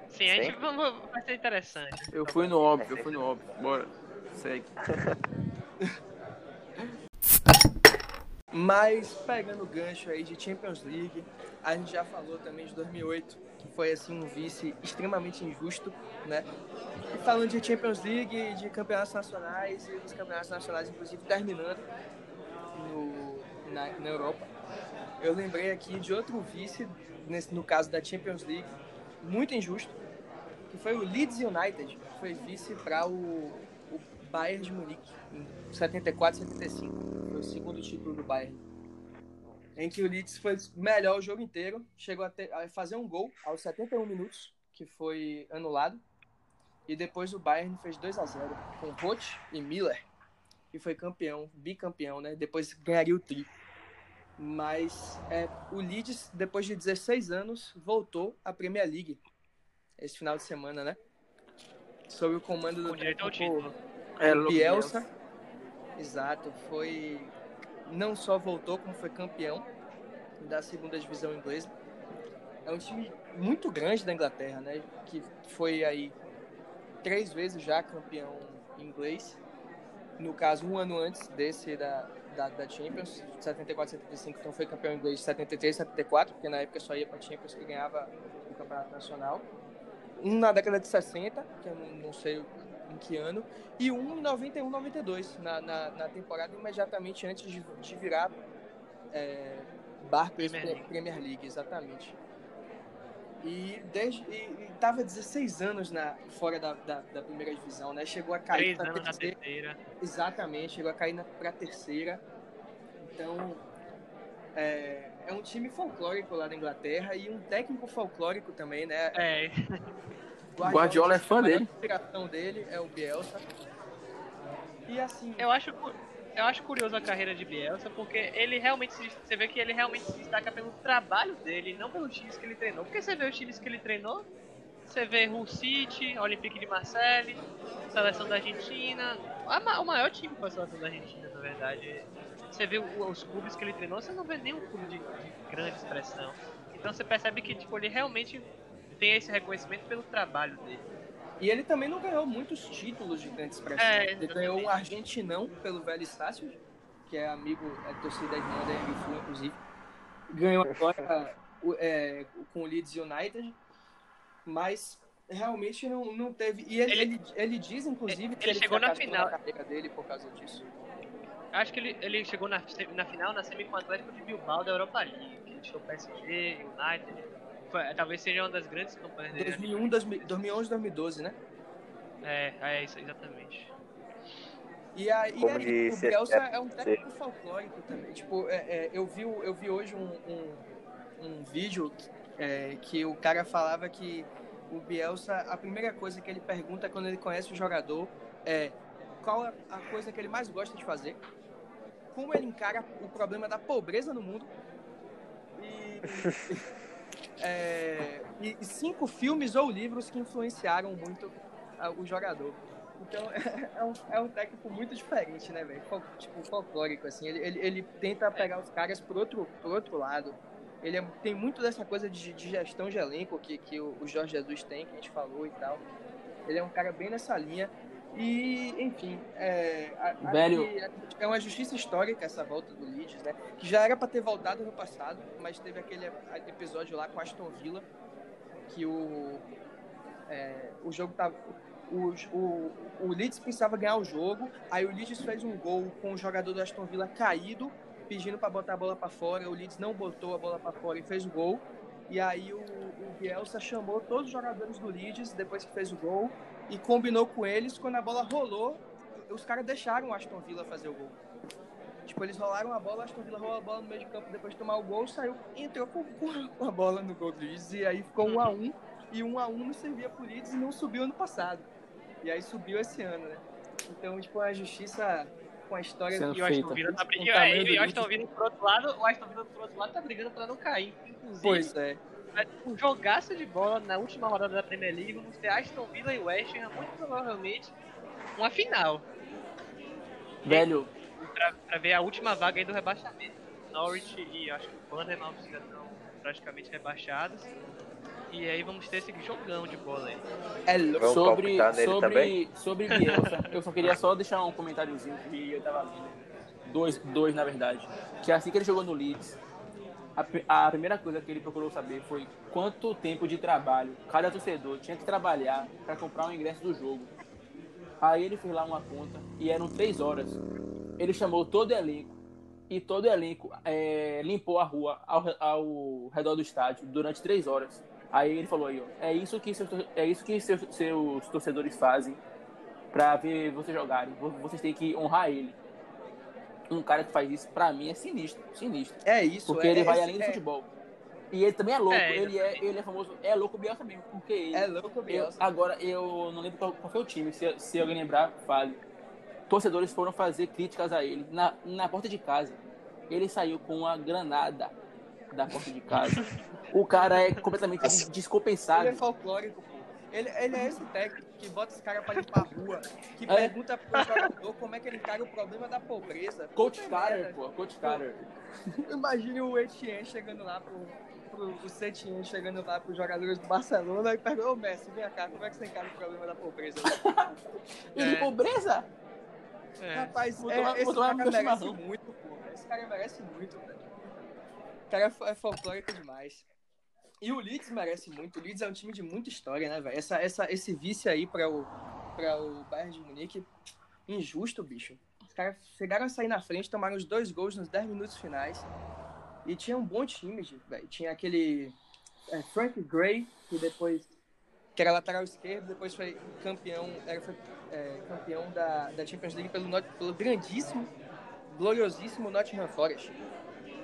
Sim, a gente vai ser interessante. Eu fui no óbvio, eu fui no óbvio. Bora, segue. [LAUGHS] Mas pegando o gancho aí de Champions League, a gente já falou também de 2008, que foi assim um vice extremamente injusto, né? E falando de Champions League, de campeonatos nacionais e dos campeonatos nacionais inclusive terminando no, na, na Europa, eu lembrei aqui de outro vice nesse no caso da Champions League, muito injusto, que foi o Leeds United, que foi vice para o, o Bayern de Munique em 74, 75, foi o segundo título do Bayern em que o Leeds foi melhor o jogo inteiro, chegou a, ter, a, fazer um gol aos 71 minutos, que foi anulado, e depois o Bayern fez 2 a 0 com Roth e Miller, que foi campeão, bicampeão, né? Depois ganharia o tri. Mas é, o Leeds, depois de 16 anos, voltou à Premier League esse final de semana, né? Sob o comando do técnico é, Bielsa. Exato, foi não só voltou, como foi campeão da segunda divisão inglesa. É um time muito grande da Inglaterra, né? Que foi aí três vezes já campeão inglês. No caso, um ano antes desse da, da, da Champions, 74, 75, então foi campeão inglês 73, 74, porque na época só ia para Champions que ganhava o campeonato nacional. Um na década de 60, que eu não, não sei em que ano, e um em 91, 92, na, na, na temporada imediatamente antes de, de virar é, Barclays Premier League. Premier League, exatamente. E estava 16 anos na fora da, da, da, primeira divisão, né? Chegou a cair para terceira. terceira. Exatamente, chegou a cair para terceira. Então é, é, um time folclórico lá da Inglaterra e um técnico folclórico também, né? É. [LAUGHS] Guardiola, Guardiola é fã dele. A inspiração dele é o Bielsa. E assim. Eu acho, eu acho curioso a carreira de Bielsa, porque ele realmente se, você vê que ele realmente se destaca pelo trabalho dele, não pelos times que ele treinou. Porque você vê os times que ele treinou, você vê Hull City, Olympique de Marseille, seleção da Argentina, o maior time foi a seleção da Argentina, na verdade. Você vê os clubes que ele treinou, você não vê nenhum clube de, de grande expressão. Então você percebe que tipo, ele realmente tem esse reconhecimento pelo trabalho dele. E ele também não ganhou muitos títulos de grande expressão. É, ele ganhou um argentinão pelo Velho Estácio, que é amigo, é torcida irmã da MFU, inclusive. Ganhou [LAUGHS] agora é, com o Leeds United. Mas realmente não, não teve. E ele, ele, ele, ele diz, inclusive, ele, que ele, chegou na final na carreira dele por causa disso. Acho que ele, ele chegou na, na final na semi com o Atlético de Bilbao da Europa League. Que deixou o PSG, United. Foi, talvez seja uma das grandes campanhas dele. 2001, 2011, 2012, né? É, é isso, exatamente. E aí, e aí o Bielsa é um técnico folclórico também. Tipo, é, é, eu, vi, eu vi hoje um, um, um vídeo é, que o cara falava que o Bielsa, a primeira coisa que ele pergunta quando ele conhece o jogador é qual é a coisa que ele mais gosta de fazer, como ele encara o problema da pobreza no mundo e, [LAUGHS] é, e cinco filmes ou livros que influenciaram muito o jogador. Então [LAUGHS] é um, é um técnico muito diferente, né, velho? Tipo, folclórico, assim. Ele, ele, ele, tenta pegar os caras pro outro, pro outro lado. Ele é, tem muito dessa coisa de, de, gestão de elenco que, que o, o Jorge Jesus tem, que a gente falou e tal. Ele é um cara bem nessa linha. E, enfim, é, Velho. é uma justiça histórica essa volta do Leeds, né? Que já era para ter voltado no passado, mas teve aquele episódio lá com Aston Villa, que o, é, o jogo tava. O, o, o Leeds precisava ganhar o jogo, aí o Leeds fez um gol com o jogador do Aston Villa caído, pedindo para botar a bola para fora. O Leeds não botou a bola para fora e fez o gol. E aí o, o Bielsa chamou todos os jogadores do Leeds depois que fez o gol e combinou com eles. Quando a bola rolou, os caras deixaram o Aston Villa fazer o gol. Tipo, eles rolaram a bola, o Aston Villa rolou a bola no meio de campo depois de tomar o gol, saiu, entrou com, [LAUGHS] com a bola no gol do Leeds e aí ficou um a um. E um a um não servia pro Leeds e não subiu ano passado. E aí subiu esse ano, né? Então, tipo, a justiça com a história Sendo do Aston Villa tá brigando. É, e o Aston Villa por outro lado, o Aston Villa por outro lado tá brigando pra não cair. Inclusive, pois é. Um jogaço de bola na última rodada da Premier League, vamos ter Aston Villa e West Ham, muito provavelmente uma final. Velho. Pra, pra ver a última vaga aí do rebaixamento. Norwich e acho que o Bannerman já estão praticamente rebaixados. E aí vamos ter esse jogão de bola aí. É louco. Sobre, sobre, sobre Bielsa, eu só queria só deixar um comentáriozinho que eu tava lendo. Dois, dois, na verdade. Que assim que ele jogou no Leeds, a, a primeira coisa que ele procurou saber foi quanto tempo de trabalho cada torcedor tinha que trabalhar para comprar o ingresso do jogo. Aí ele fez lá uma conta e eram três horas. Ele chamou todo o elenco e todo o elenco é, limpou a rua ao, ao redor do estádio durante três horas. Aí ele falou aí, ó, é isso que seus, é isso que seus, seus torcedores fazem para ver vocês jogarem. Vocês têm que honrar ele. Um cara que faz isso, para mim, é sinistro, sinistro. É isso. Porque é, ele vai esse, além do é... futebol. E ele também é louco, É, ele, é, ele é famoso, é louco Bielsa mesmo, porque ele, É louco eu, Bielsa. agora eu não lembro qual, qual foi o time, se, se alguém lembrar, fale. Torcedores foram fazer críticas a ele na, na porta de casa. Ele saiu com uma granada da porta de casa. [LAUGHS] o cara é completamente Ele descompensado. é folclórico. Ele, ele é esse técnico que bota esse cara pra limpar a rua, que É. pergunta pro jogador como é que ele encara o problema da pobreza. Coach Carter, pô, Coach Carter. Imagine o Etienne chegando lá pro, pro o Setien chegando lá pros jogadores do Barcelona e pergunta, ô Messi, vem cá, como é que você encara o problema da pobreza? [LAUGHS] E de É. pobreza? É. Rapaz, Vou é, esse cara merece [LAUGHS] muito, pô. Esse cara merece muito, velho. O cara é é folclórico demais. E o Leeds merece muito. O Leeds é um time de muita história, né, velho? Essa, essa, esse vice aí para o, pra o Bayern de Munique, injusto, bicho. Os caras chegaram a sair na frente, tomaram os dois gols nos 10 minutos finais. E tinha um bom time, velho. Tinha aquele é, Frank Gray, que depois que era lateral esquerdo, depois foi campeão, era, foi, é, campeão da, da Champions League pelo, pelo grandíssimo, gloriosíssimo Nottingham Forest.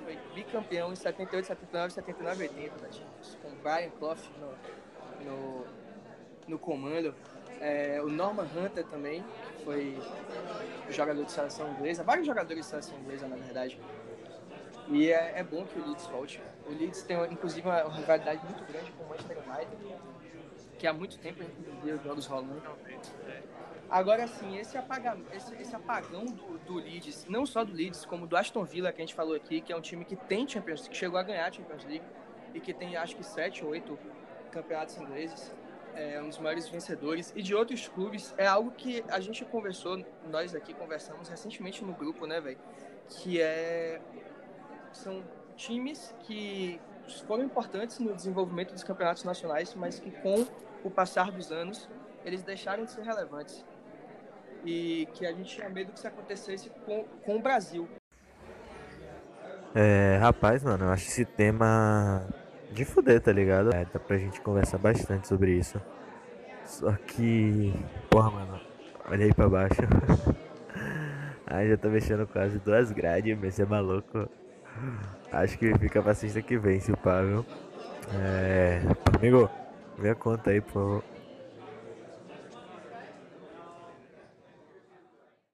Foi bicampeão em 78, 79, 79 80 da Champions, com Brian Clough no, no, no comando. É, o Norman Hunter também, que foi jogador de seleção inglesa, vários jogadores de seleção inglesa, na verdade. E é, é bom que o Leeds volte. O Leeds tem, inclusive, uma rivalidade muito grande com o Manchester United, que há muito tempo a gente não vê os jogos rolando. Agora, sim, esse, esse, esse apagão do, do Leeds, não só do Leeds, como do Aston Villa, que a gente falou aqui, que é um time que tem Champions League, que chegou a ganhar a Champions League, e que tem, acho que, sete ou oito campeonatos ingleses, é um dos maiores vencedores, e de outros clubes, é algo que a gente conversou, nós aqui conversamos recentemente no grupo, né, velho? Que é. São times que foram importantes no desenvolvimento dos campeonatos nacionais, mas que com o passar dos anos eles deixaram de ser relevantes e que a gente tinha medo que isso acontecesse com, com o Brasil. É, rapaz, mano, eu acho esse tema de fuder, tá ligado? É, dá pra gente conversar bastante sobre isso. Só que, porra, mano, olha aí pra baixo. [LAUGHS] Ai, já tô mexendo quase duas grades, mas é maluco. Acho que fica pra sexta que vem, se o pá? É. Amigo, vê a conta aí, por favor.